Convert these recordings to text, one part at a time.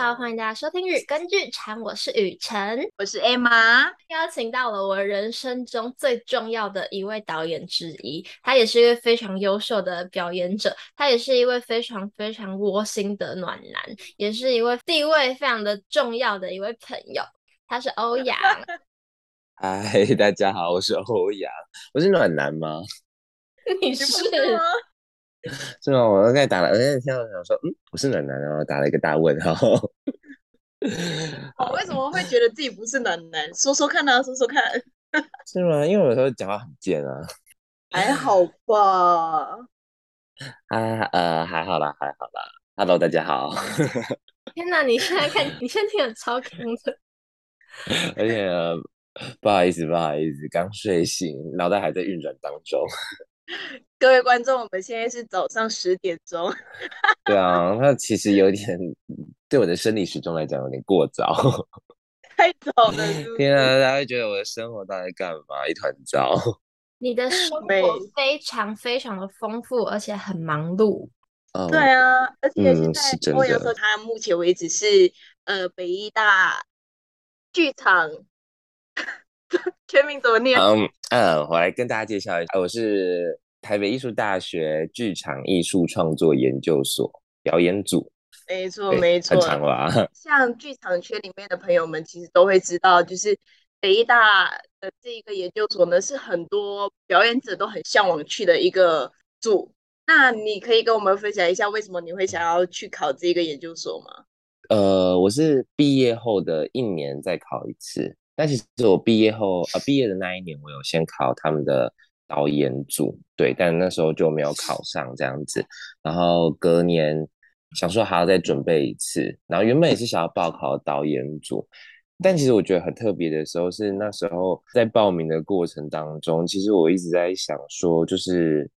好，欢迎大家收听《日更剧场》，我是雨辰，我是 Emma，邀请到了我人生中最重要的一位导演之一，他也是一位非常优秀的表演者，他也是一位非常非常窝心的暖男，也是一位地位非常的重要的一位朋友，他是欧阳。嗨，大家好，我是欧阳，我是暖男吗？你是。是吗？我刚才打了，我现在听到想说，嗯，不是暖男，然后打了一个大问号。我为什么会觉得自己不是暖男？说说看啊，说说看。是吗？因为我有时候讲话很贱啊。还好吧。啊呃，还好啦，还好啦。Hello，大家好。天哪，你现在看，你现在听的超坑的。而且、呃、不好意思，不好意思，刚睡醒，脑袋还在运转当中。各位观众，我们现在是早上十点钟。对啊，那其实有点对我的生理时钟来讲有点过早，太早了是是？天啊，大家会觉得我的生活到底干嘛？一团糟。你的生活非常非常的丰富，而且很忙碌。嗯、对啊，而且现在欧阳、嗯、说他目前为止是呃北医大剧场。全名怎么念？嗯嗯，我来跟大家介绍一下，我是台北艺术大学剧场艺术创作研究所表演组。没错，没错，很长吧？像剧场圈里面的朋友们，其实都会知道，就是北艺大的这一个研究所呢，是很多表演者都很向往去的一个组。那你可以跟我们分享一下，为什么你会想要去考这个研究所吗？呃，我是毕业后的一年再考一次。但其实我毕业后，呃，毕业的那一年，我有先考他们的导演组，对，但那时候就没有考上这样子。然后隔年想说还要再准备一次，然后原本也是想要报考导演组，但其实我觉得很特别的时候是那时候在报名的过程当中，其实我一直在想说，就是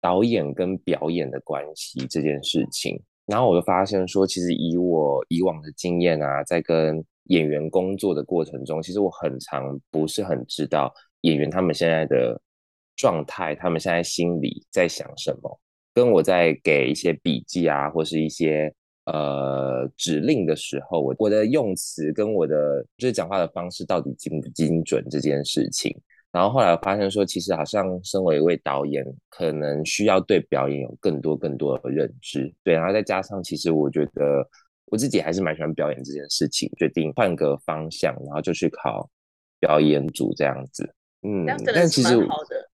导演跟表演的关系这件事情。然后我就发现说，其实以我以往的经验啊，在跟演员工作的过程中，其实我很常不是很知道演员他们现在的状态，他们现在心里在想什么。跟我在给一些笔记啊，或是一些呃指令的时候，我我的用词跟我的就是讲话的方式到底精不精准这件事情。然后后来我发现说，其实好像身为一位导演，可能需要对表演有更多更多的认知。对，然后再加上，其实我觉得。我自己还是蛮喜欢表演这件事情，决定换个方向，然后就去考表演组这样子。嗯，但其实好的。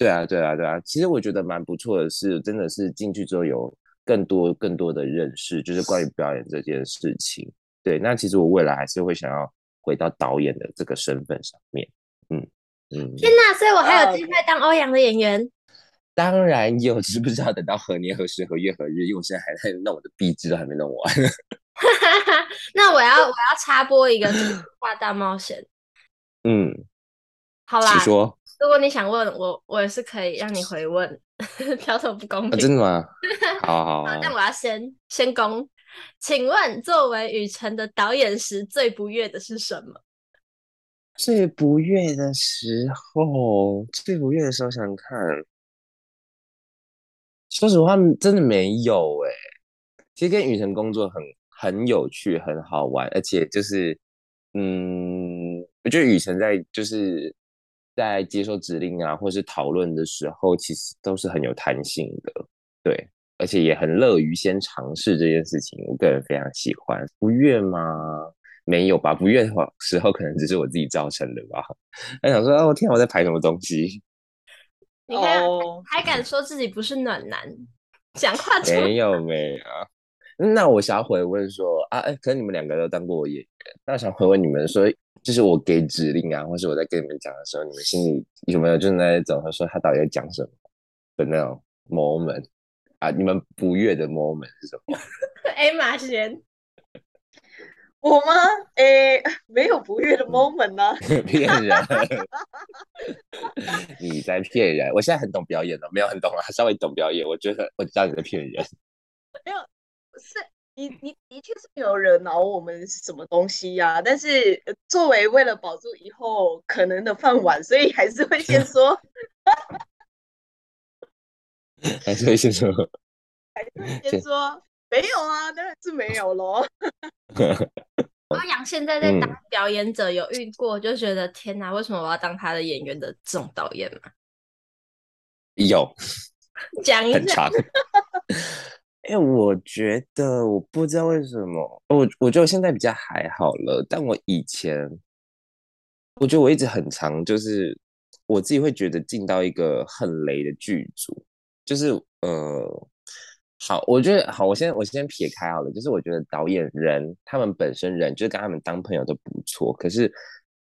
对啊，对啊，对啊。其实我觉得蛮不错的是，真的是进去之后有更多更多的认识，就是关于表演这件事情。对，那其实我未来还是会想要回到导演的这个身份上面。嗯嗯。天哪！所以我还有机会当欧阳的演员。当然有，知不知道等到何年何时何月何日？因为我现在还在弄我的壁纸，都还没弄完。那我要我要插播一个《画大冒险》。嗯，好啦，请说。如果你想问我，我也是可以让你回问，挑头不公平。啊，真的吗？好好，好，好。但我要先先攻，请问作为雨辰的导演时，最不悦的是什么？最不悦的时候，最不悦的时候，想想看。说实话，真的没有哎。其实跟雨辰工作很很有趣，很好玩，而且就是，嗯，我觉得雨辰在就是在接受指令啊，或是讨论的时候，其实都是很有弹性的，对，而且也很乐于先尝试这件事情。我个人非常喜欢。不悦吗？没有吧。不悦的话时候，可能只是我自己造成的吧。还想说，哦天，我在排什么东西？你看，oh. 还敢说自己不是暖男？讲话没有没有。那我想要回问说啊，哎，可能你们两个都当过我演员，那我想回问你们说，就是我给指令啊，或是我在跟你们讲的时候，你们心里有没有就是那种他说他到底在讲什么的那种 moment 啊？你们不悦的 moment 是什么？哎，马贤。我吗？诶，没有不悦的 moment 呢、啊。骗人！你在骗人！我现在很懂表演了，没有很懂啊，稍微懂表演。我觉得我知道你在骗人。没有，是你，你的确是没有惹恼我们什么东西呀、啊。但是作为为了保住以后可能的饭碗，所以还是会先 说。还是会先说。还是会先说。没有啊，当然是没有喽。阿阳现在在当表演者，有遇过就觉得、嗯、天哪，为什么我要当他的演员的这种导演吗？有，讲一下。因为我觉得我不知道为什么，我我觉得我现在比较还好了，但我以前，我觉得我一直很长，就是我自己会觉得进到一个很雷的剧组，就是呃，好，我觉得好，我先我先撇开好了，就是我觉得导演人他们本身人就是跟他们当朋友都不错，可是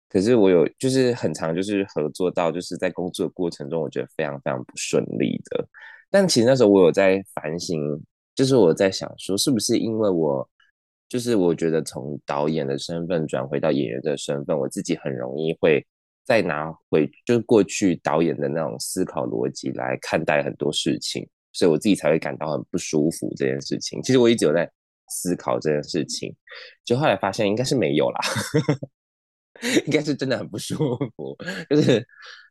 可是我有就是很长就是合作到就是在工作的过程中，我觉得非常非常不顺利的，但其实那时候我有在反省。就是我在想说，是不是因为我，就是我觉得从导演的身份转回到演员的身份，我自己很容易会再拿回就是过去导演的那种思考逻辑来看待很多事情，所以我自己才会感到很不舒服这件事情。其实我一直有在思考这件事情，就后来发现应该是没有啦，应该是真的很不舒服，就是。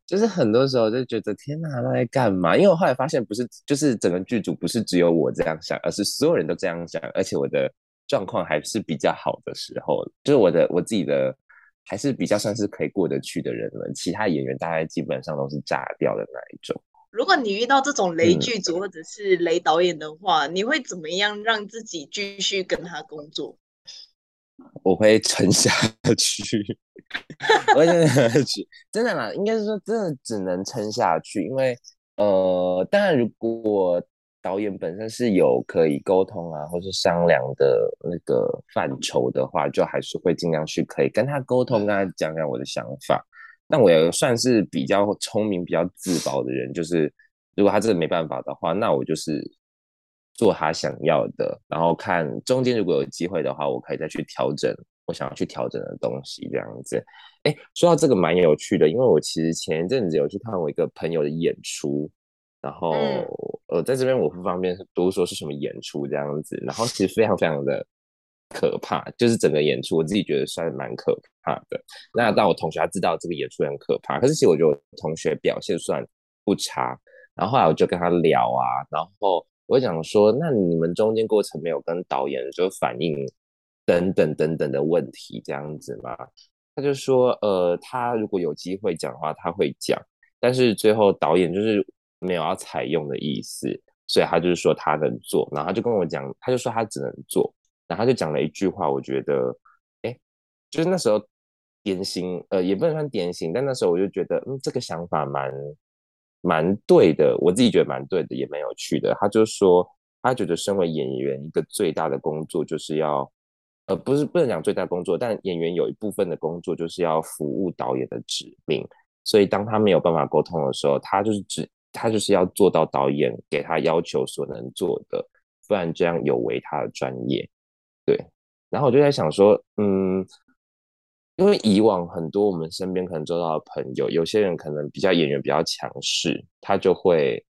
就是很多时候就觉得天哪，他在干嘛？因为我后来发现，不是就是整个剧组不是只有我这样想，而是所有人都这样想，而且我的状况还是比较好的时候，就是我的我自己的还是比较算是可以过得去的人了。其他演员大概基本上都是炸掉的那一种。如果你遇到这种雷剧组或者是雷导演的话，嗯，你会怎么样让自己继续跟他工作？我会撑下去，我会撑下去，真的啦，应该是说真的只能撑下去，因为呃，当然如果导演本身是有可以沟通啊，或是商量的那个范畴的话，就还是会尽量去可以跟他沟通，跟他讲讲我的想法。但我也算是比较聪明、比较自保的人，就是如果他真的没办法的话，那我就是。做他想要的，然后看中间如果有机会的话，我可以再去调整我想要去调整的东西，这样子。哎，说到这个蛮有趣的，因为我其实前一阵子有去看我一个朋友的演出，然后、嗯、呃，在这边我不方便多说是什么演出这样子，然后其实非常非常的可怕，就是整个演出我自己觉得算蛮可怕的。那但我同学他知道这个演出很可怕，可是其实我觉得我同学表现算不差，然后后来我就跟他聊啊，然后。我想说，那你们中间过程没有跟导演就反映等等等等的问题这样子吗？他就说，呃，他如果有机会讲的话，他会讲，但是最后导演就是没有要采用的意思，所以他就是说他能做，然后他就跟我讲，他就说他只能做，然后他就讲了一句话，我觉得，哎，就是那时候典型，呃，也不能算典型，但那时候我就觉得，嗯，这个想法蛮。蛮对的，我自己觉得蛮对的，也蛮有趣的。他就说，他觉得身为演员，一个最大的工作就是要，呃，不是不能讲最大工作，但演员有一部分的工作就是要服务导演的指令。所以当他没有办法沟通的时候，他就是只他就是要做到导演给他要求所能做的，不然这样有违他的专业。对，然后我就在想说，嗯。因为以往很多我们身边可能做到的朋友，有些人可能比较演员比较强势，他就会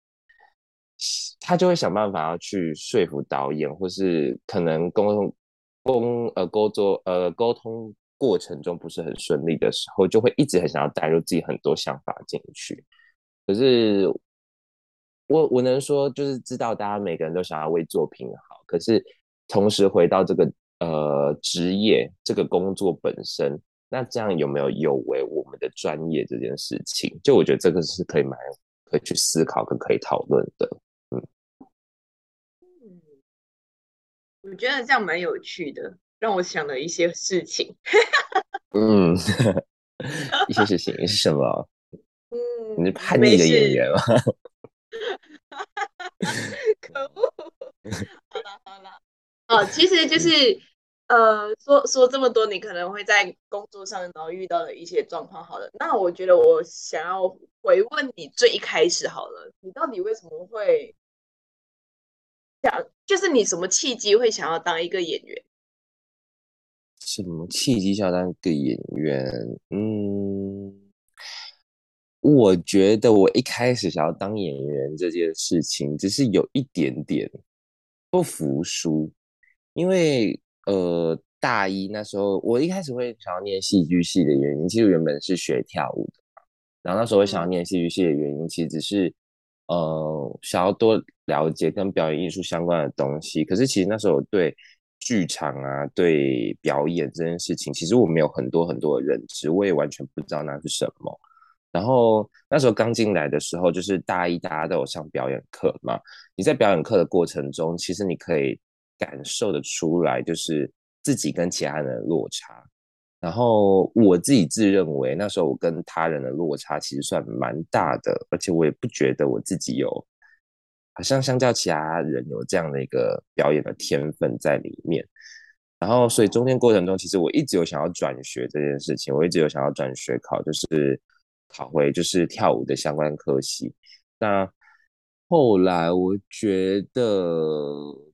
他就会想办法要去说服导演，或是可能沟通沟呃沟作呃沟通过程中不是很顺利的时候，就会一直很想要带入自己很多想法进去。可是我我能说，就是知道大家每个人都想要为作品好，可是同时回到这个呃职业这个工作本身。那这样有没有有违我们的专业这件事情？就我觉得这个是可以蛮可以去思考跟可以讨论的。嗯，嗯，我觉得这样蛮有趣的，让我想了一些事情。嗯，一些事情是什么？嗯，你是叛逆的演员吗？可恶！好了好了，哦，其实就是。呃，说说这么多，你可能会在工作上然后遇到的一些状况。好了，那我觉得我想要回问你最一开始好了，你到底为什么会想，就是你什么契机会想要当一个演员？什么契机想要当一个演员？嗯，我觉得我一开始想要当演员这件事情，只是有一点点不服输，因为。呃，大一那时候，我一开始会想要念戏剧系的原因，其实原本是学跳舞的。然后那时候我想要念戏剧系的原因，其实只是呃想要多了解跟表演艺术相关的东西，可是其实那时候对剧场啊、对表演这件事情，其实我没有很多很多的认知，我也完全不知道那是什么。然后那时候刚进来的时候，就是大一大家都有上表演课嘛，你在表演课的过程中，其实你可以感受得出来，就是自己跟其他人的落差。然后我自己自认为那时候我跟他人的落差其实算蛮大的，而且我也不觉得我自己有，好像相较其他人有这样的一个表演的天分在里面。然后所以中间过程中，其实我一直有想要转学这件事情，我一直有想要转学考，就是考回就是跳舞的相关科系。那后来我觉得。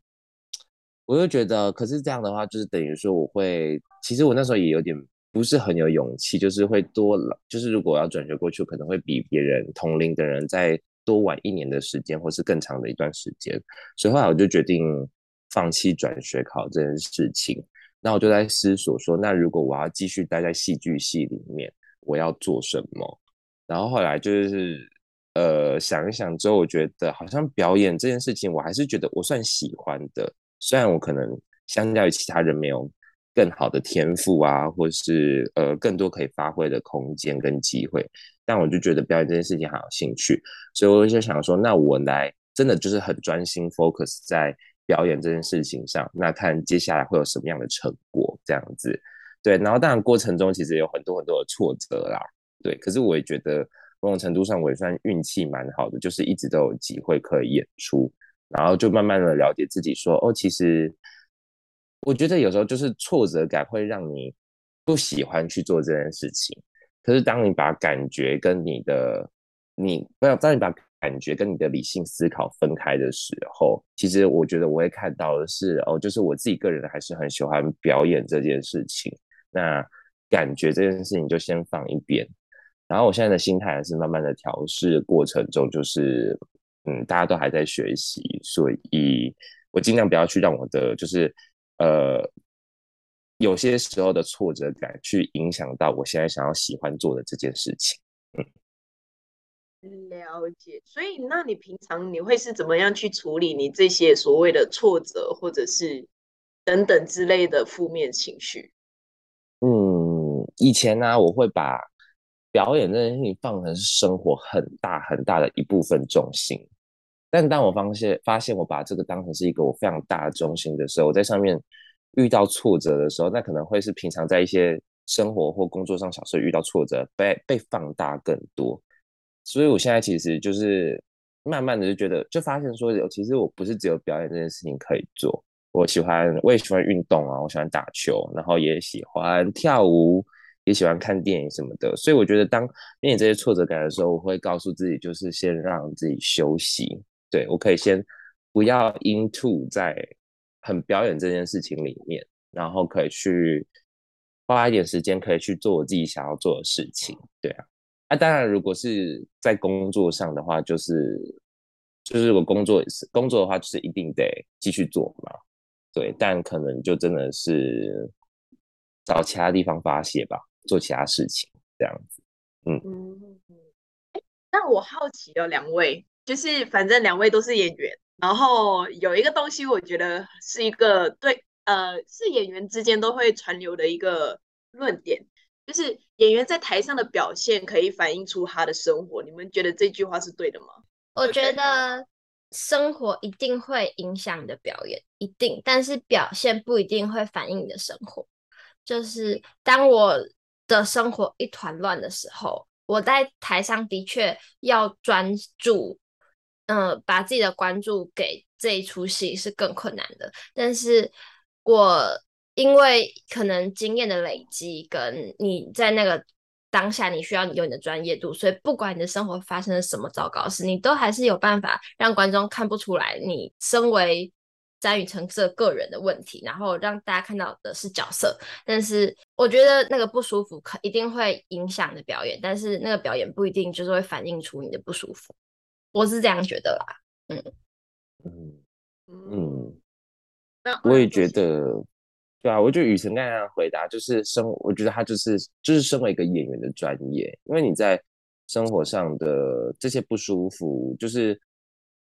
我就觉得，可是这样的话，就是等于说我会，其实我那时候也有点不是很有勇气，就是会多，就是如果要转学过去，可能会比别人同龄的人再多晚一年的时间，或是更长的一段时间。所以后来我就决定放弃转学考这件事情。那我就在思索说，那如果我要继续待在戏剧系里面，我要做什么？然后后来就是呃想一想之后，我觉得好像表演这件事情，我还是觉得我算喜欢的。虽然我可能相较于其他人没有更好的天赋啊，或是呃更多可以发挥的空间跟机会，但我就觉得表演这件事情很有兴趣，所以我就想说，那我来真的就是很专心 focus 在表演这件事情上，那看接下来会有什么样的成果这样子。对，然后当然过程中其实有很多很多的挫折啦，对，可是我也觉得某种程度上我也算运气蛮好的，就是一直都有机会可以演出。然后就慢慢的了解自己说，哦，其实我觉得有时候就是挫折感会让你不喜欢去做这件事情。可是当你把感觉跟你的你不要，当你把感觉跟你的理性思考分开的时候，其实我觉得我会看到的是哦，就是我自己个人还是很喜欢表演这件事情。那感觉这件事情就先放一边。然后我现在的心态还是慢慢的调试过程中，就是。嗯，大家都还在学习，所以我尽量不要去让我的就是呃有些时候的挫折感去影响到我现在想要喜欢做的这件事情。嗯，了解。所以，那你平常你会是怎么样去处理你这些所谓的挫折，或者是等等之类的负面情绪？嗯，以前呢，我会把表演这件事情放成是生活很大很大的一部分重心。但当我发现发现我把这个当成是一个我非常大的中心的时候，我在上面遇到挫折的时候，那可能会是平常在一些生活或工作上小事遇到挫折被被放大更多。所以我现在其实就是慢慢的就觉得，就发现说，其实我不是只有表演这件事情可以做，我喜欢我也喜欢运动啊，我喜欢打球，然后也喜欢跳舞，也喜欢看电影什么的。所以我觉得当面临这些挫折感的时候，我会告诉自己，就是先让自己休息。对，我可以先不要 into 在很表演这件事情里面，然后可以去花一点时间，可以去做我自己想要做的事情。对啊，那、当然，如果是在工作上的话，就是就是我工作工作的话，就是一定得继续做嘛。对，但可能就真的是找其他地方发泄吧，做其他事情这样子。嗯嗯，那我好奇哦，两位。就是反正两位都是演员，然后有一个东西，我觉得是一个对，呃，是演员之间都会传流的一个论点，就是演员在台上的表现可以反映出他的生活。你们觉得这句话是对的吗？我觉得生活一定会影响你的表演，一定，但是表现不一定会反映你的生活。就是当我的生活一团乱的时候，我在台上的确要专注。嗯、把自己的关注给这一出戏是更困难的。但是我因为可能经验的累积，跟你在那个当下，你需要你有你的专业度，所以不管你的生活发生了什么糟糕事，你都还是有办法让观众看不出来你身为詹宇成这个人的问题，然后让大家看到的是角色。但是我觉得那个不舒服可一定会影响你的表演，但是那个表演不一定就是会反映出你的不舒服。我是这样觉得啦，嗯嗯嗯，我也觉得，对啊，我觉得雨辰刚才回答就是生，我觉得他就是就是身为一个演员的专业，因为你在生活上的这些不舒服，就是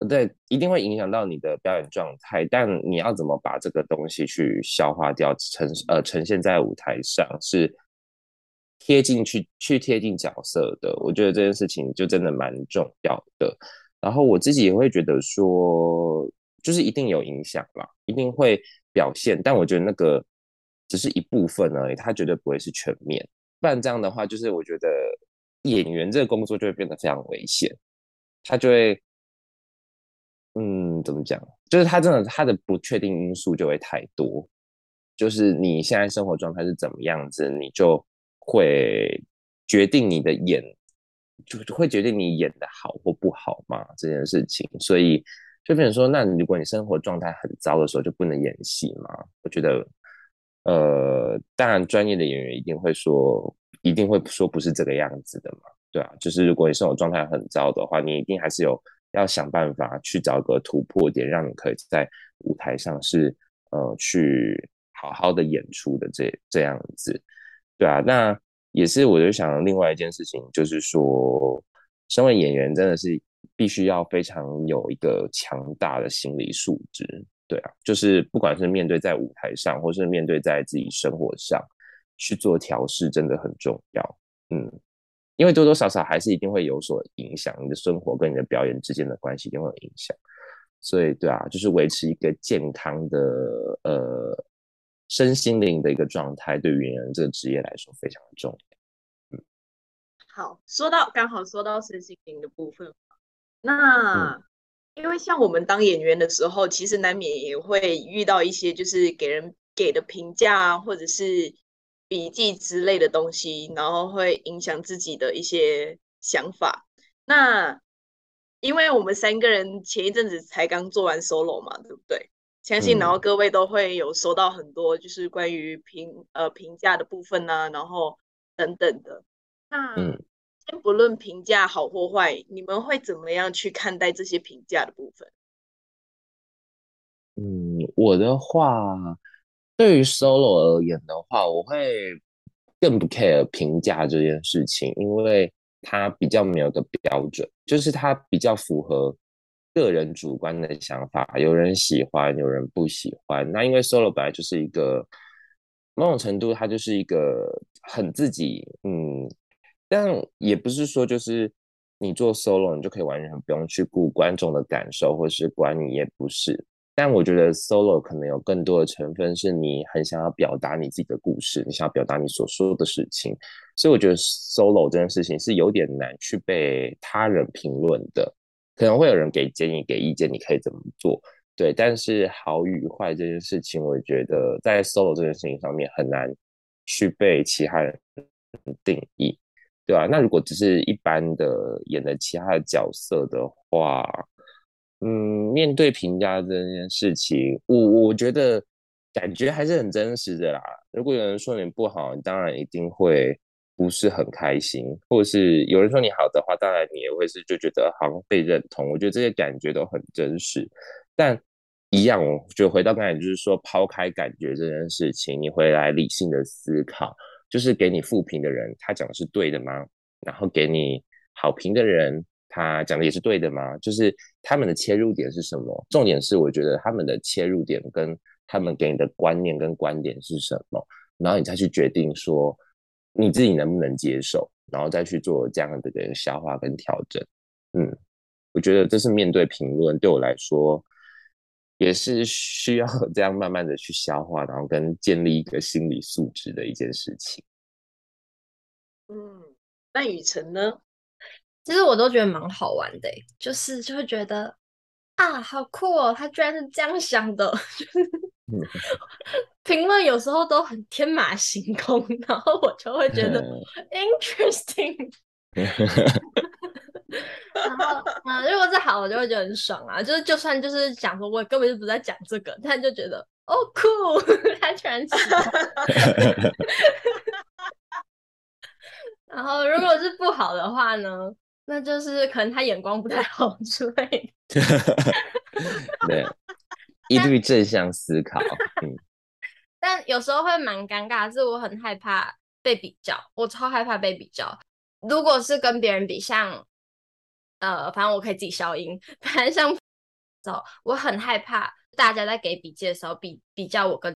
对，一定会影响到你的表演状态，但你要怎么把这个东西去消化掉，呈呃呈现在舞台上是贴近去去贴近角色的。我觉得这件事情就真的蛮重要的。然后我自己也会觉得说，就是一定有影响啦，一定会表现，但我觉得那个只是一部分而已，它绝对不会是全面。不然这样的话，就是我觉得演员这个工作就会变得非常危险，他就会。嗯，怎么讲？就是他真的，他的不确定因素就会太多。就是你现在生活状态是怎么样子，你就会决定你的演，就会决定你演的好或不好嘛，这件事情。所以就变成说，那如果你生活状态很糟的时候，就不能演戏嘛？我觉得，呃，当然专业的演员一定会说，一定会说不是这个样子的嘛，对啊。就是如果你生活状态很糟的话，你一定还是有。要想办法去找个突破点，让你可以在舞台上是呃去好好的演出的这这样子，对啊，那也是我就想另外一件事情，就是说，身为演员真的是必须要非常有一个强大的心理素质，对啊，就是不管是面对在舞台上，或是面对在自己生活上去做调试，真的很重要，嗯。因为多多少少还是一定会有所影响，你的生活跟你的表演之间的关系一定会有影响，所以对啊，就是维持一个健康的呃身心灵的一个状态，对于演员这个职业来说非常的重要。嗯，好，说到刚好说到身心灵的部分，那、嗯、因为像我们当演员的时候，其实难免也会遇到一些就是给人给的评价或者是。笔记之类的东西，然后会影响自己的一些想法。那因为我们三个人前一阵子才刚做完 solo 嘛，对不对？相信然后各位都会有收到很多就是关于评呃评价的部分啊，然后等等的。那先不论评价好或坏，你们会怎么样去看待这些评价的部分？嗯，我的话。对于 solo 而言的话，我会更不 care 评价这件事情，因为它比较没有个标准，就是它比较符合个人主观的想法，有人喜欢，有人不喜欢。那因为 solo 本来就是一个某种程度，它就是一个很自己，嗯，但也不是说就是你做 solo 你就可以完全不用去顾观众的感受，或是管你，也不是。但我觉得 solo 可能有更多的成分是你很想要表达你自己的故事，你想要表达你所说的事情，所以我觉得 solo 这件事情是有点难去被他人评论的，可能会有人给建议、给意见，你可以怎么做，对。但是好与坏这件事情，我觉得在 solo 这件事情上面很难去被其他人定义，对吧？那如果只是一般的演的其他的角色的话，嗯，面对评价这件事情，我我觉得感觉还是很真实的啦。如果有人说你不好，你当然一定会不是很开心；或者是有人说你好的话，当然你也会是就觉得好像被认同。我觉得这些感觉都很真实。但一样，我就回到刚才，就是说抛开感觉这件事情，你回来理性的思考，就是给你负评的人，他讲的是对的吗？然后给你好评的人。他讲的也是对的吗？就是他们的切入点是什么？重点是我觉得他们的切入点跟他们给你的观念跟观点是什么，然后你再去决定说你自己能不能接受，然后再去做这样的一个消化跟调整。嗯，我觉得这是面对评论对我来说也是需要这样慢慢的去消化，然后跟建立一个心理素质的一件事情。嗯，那雨辰呢？其实我都觉得蛮好玩的，就是就会觉得啊，好酷哦，他居然是这样想的。评论有时候都很天马行空，然后我就会觉得 interesting。然后啊，如果是好，我就会觉得很爽啊。就是就算就是讲说，我根本就不在讲这个，但就觉得哦酷，他居然喜欢。然后如果是不好的话呢？那就是可能他眼光不太好之类的。对，一律正向思考。嗯，但有时候会蛮尴尬，是我很害怕被比较，我超害怕被比较。如果是跟别人比，像呃，反正我可以自己消音，反正像走，我很害怕大家在给笔记的时候比比较我跟，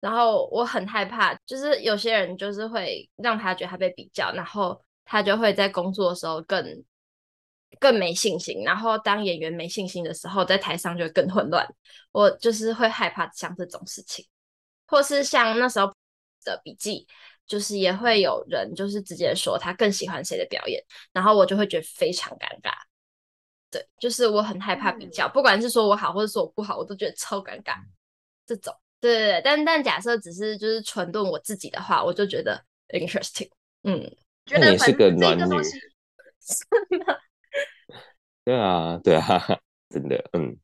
然后我很害怕，就是有些人就是会让他觉得他被比较，然后他就会在工作的时候更更没信心，然后当演员没信心的时候，在台上就会更混乱。我就是会害怕像这种事情，或是像那时候的笔记。就是也会有人就是直接说他更喜欢谁的表演，然后我就会觉得非常尴尬。对，就是我很害怕比较，不管是说我好或者说我不好，我都觉得超尴尬。这种，对对对，但但假设只是就是纯论我自己的话，我就觉得 interesting。嗯，觉得你是个暖女。真的。对啊，对啊，真的，嗯。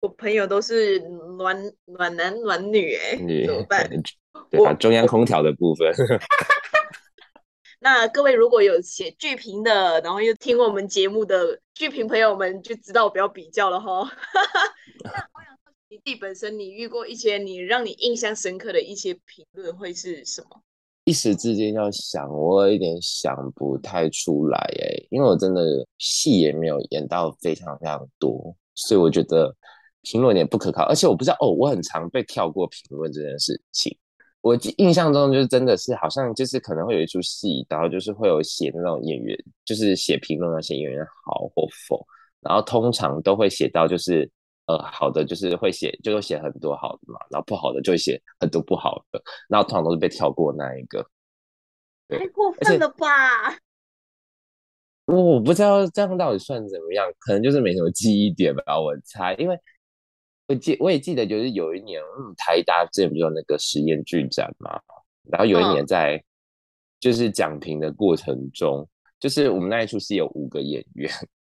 我朋友都是暖暖男暖女，哎，怎么办？对啊，中央空调的部分。那各位如果有写剧评的，然后又听我们节目的剧评朋友们，就知道不要比较了哈。那我想说，你自己本身，你遇过一些你让你印象深刻的一些评论会是什么？一时之间要想，我有一点想不太出来哎，因为我真的戏也没有演到非常非常多，所以我觉得评论也不可靠。而且我不知道哦，我很常被跳过评论这件事情。我印象中就是真的是好像就是可能会有一出戏，然后就是会有写那种演员，就是写评论那些演员好或否，然后通常都会写到就是呃好的就是会写就会写很多好的嘛，然后不好的就会写很多不好的，然后通常都是被跳过那一个。太过分了吧？我我不知道这样到底算怎么样，可能就是没什么记忆点吧，我猜，因为。我记我也记得，就是有一年，嗯，台大之前不是有那个实验剧展嘛，然后有一年在就是讲评的过程中，就是我们那一出戏有五个演员，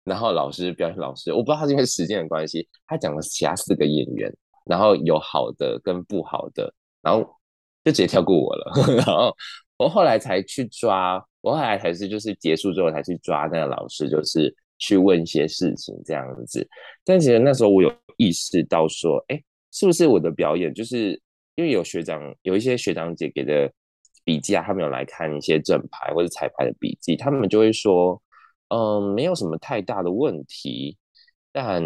然后老师表演老师，我不知道他是因为时间的关系，他讲了其他四个演员，然后有好的跟不好的，然后就直接跳过我了，然后我后来才去抓，我后来才是就是结束之后才去抓那个老师，就是。去问一些事情这样子，但其实那时候我有意识到说，哎，是不是我的表演就是因为有学长有一些学长姐给的笔记啊，他们有来看一些正牌或者彩排的笔记，他们就会说，嗯，没有什么太大的问题，但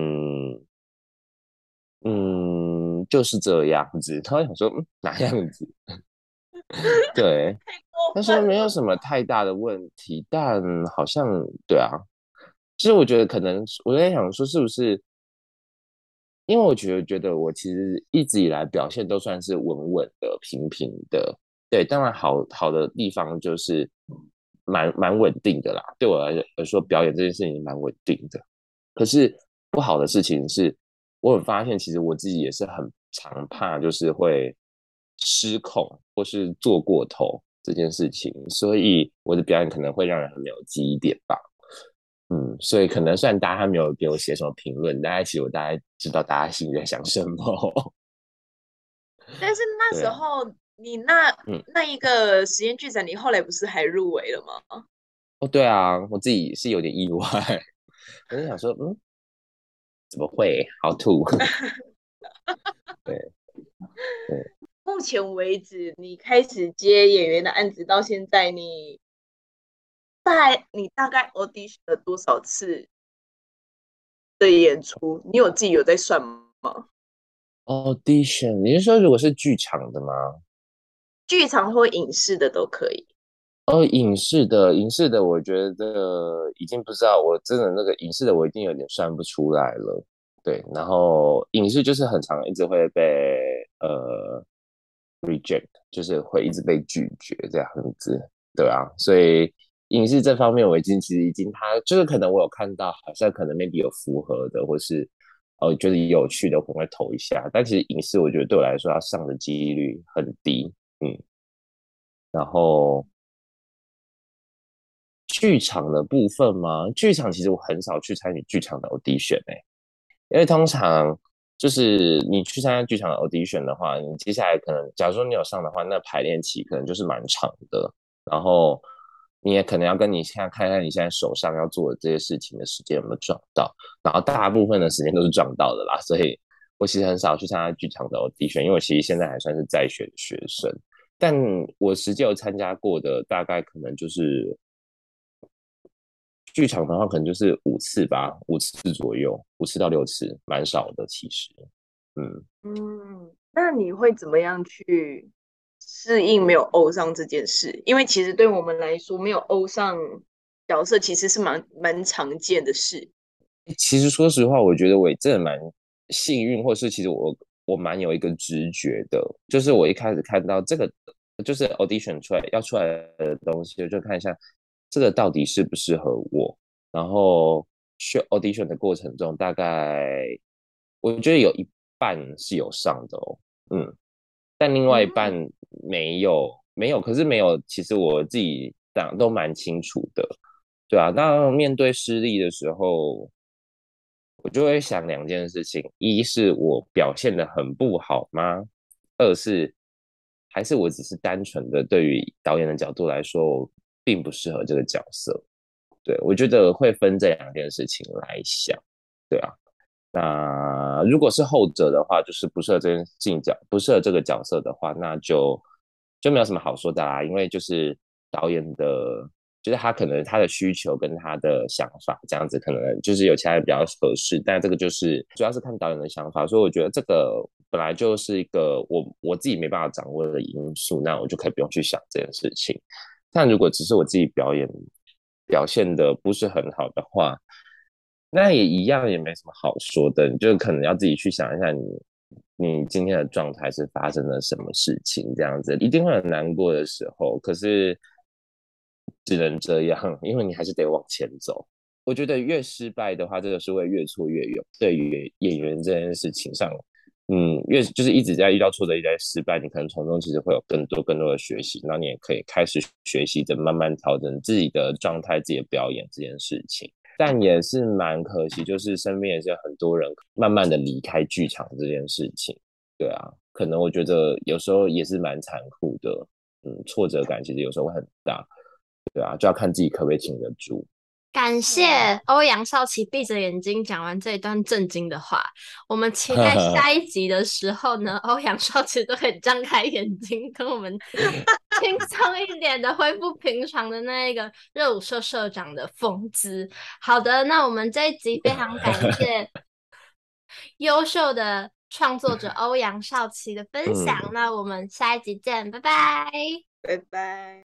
嗯就是这样子。他想说，嗯，哪样子？对，他说没有什么太大的问题，但好像对啊。其实我觉得可能，我在想说，是不是因为我觉得觉得我其实一直以来表现都算是稳稳的、平平的。对，当然好好的地方就是蛮蛮稳定的啦。对我来说，表演这件事情蛮稳定的。可是不好的事情是，我很发现，其实我自己也是很常怕，就是会失控或是做过头这件事情。所以我的表演可能会让人很没有记忆点吧。嗯，所以可能虽然大家还没有给我写什么评论，大家其实我大概知道大家心里在想什么。但是那时候你那、嗯、那一个实验剧展，你后来不是还入围了吗？哦，对啊，我自己是有点意外，我就想说，嗯，怎么会？好吐。对对，目前为止，你开始接演员的案子到现在，你。在你大概 audition 了多少次的演出？你有自己有在算吗？audition，你是说如果是剧场的吗？剧场或影视的都可以。哦，影视的，影视的，我觉得已经不知道，我真的那个影视的，我已经有点算不出来了。对，然后影视就是很常一直会被呃 reject，就是会一直被拒绝这样子，对啊，所以。影视这方面，我已经其实已经，他就是可能我有看到，好像可能 maybe 有符合的，或是呃觉得有趣的，我会投一下。但其实影视，我觉得对我来说，它上的几率很低，嗯。然后剧场的部分吗，剧场其实我很少去参与剧场的 audition 哎、因为通常就是你去参加剧场的 audition 的话，你接下来可能，假如说你有上的话，那排练期可能就是蛮长的，然后。你也可能要跟你现在看看你现在手上要做的这些事情的时间有没有撞到，然后大部分的时间都是撞到的啦，所以我其实很少去参加剧场的 audition，因为我其实现在还算是在学的学生，但我实际有参加过的大概可能就是剧场的话，可能就是五次吧，五次左右，五次到六次，蛮少的其实。嗯嗯，那你会怎么样去适应没有欧上这件事？因为其实对我们来说，没有欧上角色其实是蛮蛮常见的事。其实说实话，我觉得我也真的蛮幸运，或是其实我我蛮有一个直觉的，就是我一开始看到这个就是 audition 出来要出来的东西，就看一下这个到底适不适合我。然后去 audition 的过程中，大概我觉得有一半是有上的哦，嗯，但另外一半没有，没有，可是没有，其实我自己讲都蛮清楚的，对啊。当面对失利的时候，我就会想两件事情：一是我表现得很不好吗？二是还是我只是单纯的对于导演的角度来说，并不适合这个角色。对，我觉得会分这两件事情来想，对啊。那如果是后者的话，就是不适合这件角，不适合这个角色的话，那就就没有什么好说的啦。因为就是导演的，就是他可能他的需求跟他的想法这样子，可能就是有其他人比较合适，但这个就是主要是看导演的想法。所以我觉得这个本来就是一个我我自己没办法掌握的因素，那我就可以不用去想这件事情。但如果只是我自己表演表现的不是很好的话，那也一样，也没什么好说的。你就可能要自己去想一下你，你今天的状态是发生了什么事情，这样子一定会很难过的时候。可是只能这样，因为你还是得往前走。我觉得越失败的话，这个是会越挫越勇。对于演员这件事情上，嗯，越就是一直在遇到挫折，一直在失败，你可能从中其实会有更多更多的学习。那你也可以开始学习着慢慢调整自己的状态，自己的表演这件事情。但也是蛮可惜，就是身边也是很多人慢慢的离开剧场这件事情。对啊，可能我觉得有时候也是蛮残酷的，嗯，挫折感其实有时候会很大。对啊，就要看自己可不可以挺得住。感谢欧阳少奇闭着眼睛讲完这一段震惊的话。我们期待 下一集的时候呢，欧阳少奇都可以张开眼睛，跟我们 轻松一点的恢复平常的那一个热舞社社长的风姿。好的，那我们这一集非常感谢 优秀的创作者欧阳少奇的分享。那我们下一集见，拜拜，拜拜。